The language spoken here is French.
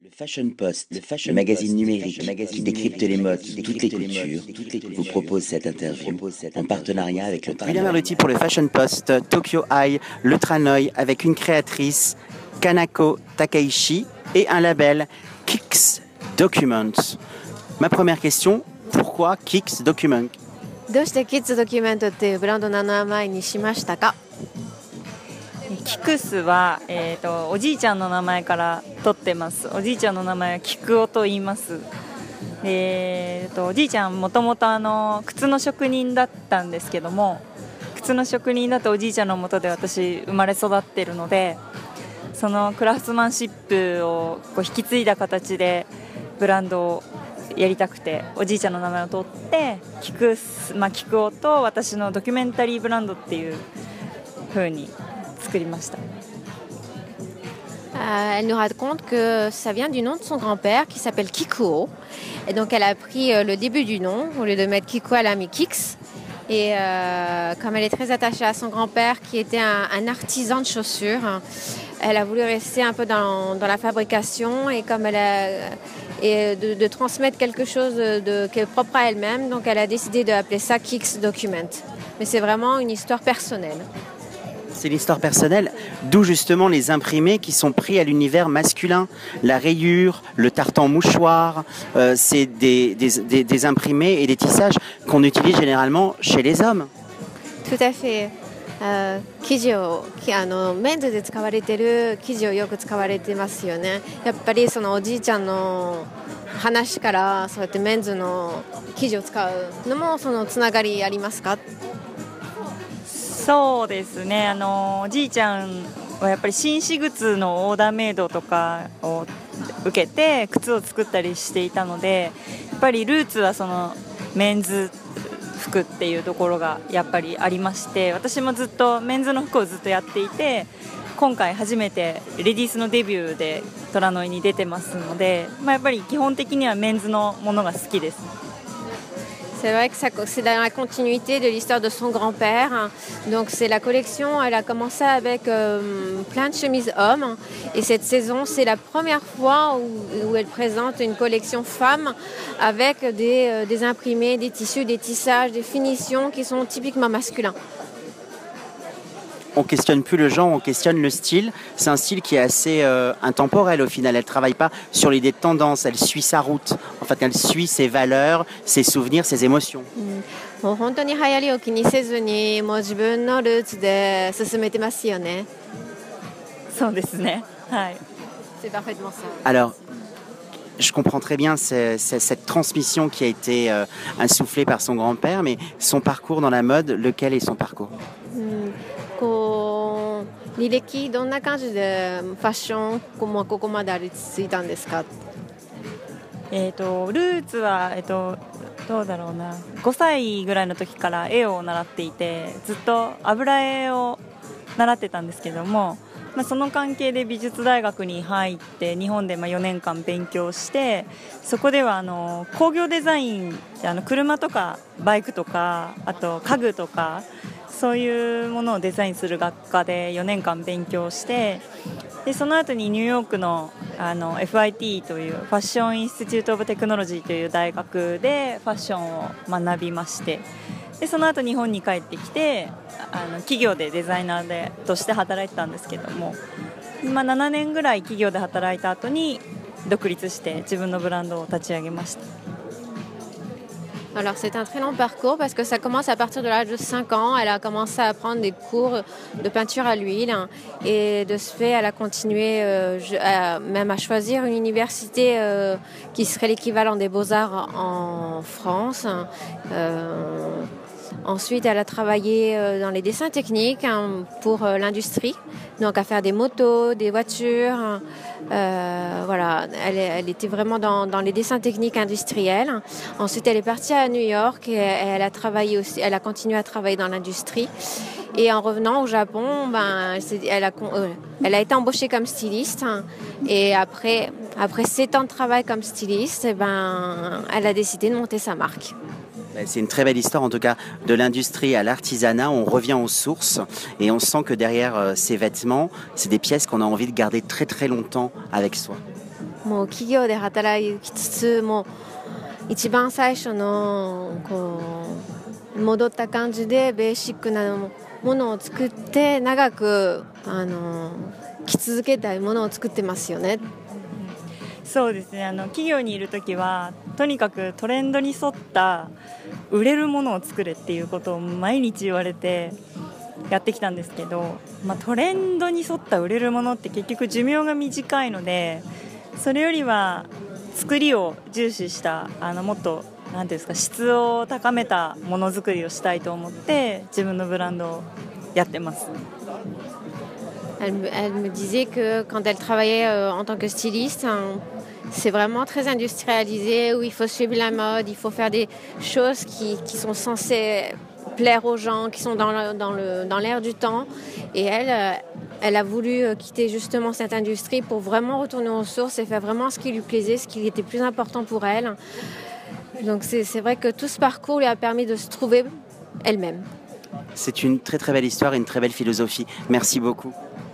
Le Fashion Post, le, fashion magazine numérique qui décrypte les modes, toutes les cultures, vous propose cette interview en partenariat avec le William Arlotti pour le Fashion Post, Tokyo Eye, le Tranoï, avec une créatrice, Kanako Takaishi, et un label, Kicks Documents. Ma première question, pourquoi Kicks Documents どうしてキッズドキュメントっていうブランドの名前にしましたか キクスは、えーと、おじいちゃんの名前から取ってます。おじいちゃんの名前はキクオと言います。えーと、おじいちゃんもともと靴の職人だったんですけども靴の職人だとおじいちゃんのもとで私生まれ育ってるのでそのクラフトマンシップをこう引き継いだ形でブランドをやりたくておじいちゃんの名前を取ってキクス、まあ、キクオと私のドキュメンタリーブランドっていう風に Euh, elle nous raconte que ça vient du nom de son grand-père qui s'appelle Kikuo. Et donc elle a pris euh, le début du nom, au lieu de mettre Kikuo, elle a mis Kix. Et euh, comme elle est très attachée à son grand-père qui était un, artisan de chaussures, elle a voulu rester un peu dans, la fabrication et comme elle a et de, transmettre quelque chose qui est propre à elle-même, donc elle a décidé d'appeler ça Kix Document. Mais c'est vraiment une histoire personnelle C'est l'histoire personnelle, d'où justement les imprimés qui sont pris à l'univers masculin. La rayure, le tartan mouchoir, euh, c'est des, des, des, imprimés et des tissages qu'on utilise généralement chez les hommes. Tout à fait. 生地をあのメンズで使われてる生地をよく使われてますよねやっぱりそのおじいちゃんの話からそうやってメンズの生地を使うのもそのつながりありますか そうですねあのおじいちゃんはやっぱり紳士靴のオーダーメイドとかを受けて靴を作ったりしていたのでやっぱりルーツはそのメンズ服っていうところがやっぱりありまして私もずっとメンズの服をずっとやっていて今回初めてレディースのデビューで虎ノ井に出てますので、まあ、やっぱり基本的にはメンズのものが好きです。C'est vrai que c'est dans la continuité de l'histoire de son grand-père. Donc c'est la collection, elle a commencé avec euh, plein de chemises hommes. Et cette saison, c'est la première fois où, elle présente une collection femmes avec euh, des imprimés, des tissus, des tissages, des finitions qui sont typiquement masculins on questionne plus le genre, on questionne le style. C'est un style qui est assez euh, intemporel au final. Elle travaille pas sur l'idée de tendance, elle suit sa route. En fait, elle suit ses valeurs, ses souvenirs, ses émotions. C'est parfaitement ça. Alors, je comprends très bien cette transmission qui a été euh, insufflée par son grand-père, mais son parcours dans la mode, lequel est son parcours? 履歴どんな感じでファッションこここまでありついたんですか？えーと、ルーツは、えーと、どうだろうな。5歳ぐらいの時から絵を習っていてずっと油絵を習ってたんですけども、まあ、その関係で美術大学に入って日本でまあ4年間勉強してそこではあの工業デザインあの車とかバイクとかあと家具とかそういうものをデザインする学科で4年間勉強してでその後にニューヨークのあの FIT というファッション・インスティチュート・オブ・テクノロジーという大学でファッションを学びましてでその後日本に帰ってきてあの企業でデザイナーでとして働いてたんですけども、まあ、7年ぐらい企業で働いた後に独立して自分のブランドを立ち上げました。Alors c'est un très long parcours parce que ça commence à partir de l'âge de 5 ans. Elle a commencé à prendre des cours de peinture à l'huile et de ce fait elle a continué euh, même à choisir une université euh, qui serait l'équivalent des beaux-arts en France. Euh, Ensuite, elle a travaillé euh, dans les dessins techniques hein, pour euh, l'industrie, donc à faire des motos, des voitures. Euh, voilà, elle, était vraiment dans, les dessins techniques industriels. Ensuite, elle est partie à New York et elle a travaillé aussi, elle a continué à travailler dans l'industrie. Et en revenant au Japon, ben, elle, a, été embauchée comme styliste. Et après, après 7 ans de travail comme styliste, ben, elle a décidé de monter sa marque. Ben, c'est une très belle histoire en tout cas de l'industrie à l'artisanat. On revient aux sources et on sent que derrière euh, ces vêtements, c'est des pièces qu'on a envie de garder très très longtemps avec soi. もう企業で働きつつも一番最初のこう戻った感じでベーシックなものを作って長くあの着続けたいものを作ってますよね。 そうですねあの企業にいる時はとにかくトレンドに沿った売れるものを作れっていうことを毎日言われてやってきたんですけど、まあ、トレンドに沿った売れるものって結局寿命が短いのでそれよりは作りを重視したあのもっと何ていうんですか質を高めたものづくりをしたいと思って自分のブランドをやってます。Elle, me disait que quand elle travaillait euh, en tant que styliste, hein, c'est vraiment très industrialisé, où il faut suivre la mode, il faut faire des choses qui, sont censées plaire aux gens, qui sont dans l'air du temps. Et elle, euh, elle a voulu euh, quitter justement cette industrie pour vraiment retourner aux sources et faire vraiment ce qui lui plaisait, ce qui était plus important pour elle. Donc c'est vrai que tout ce parcours lui a permis de se trouver elle-même. C'est une très très belle histoire et une très belle philosophie. Merci beaucoup.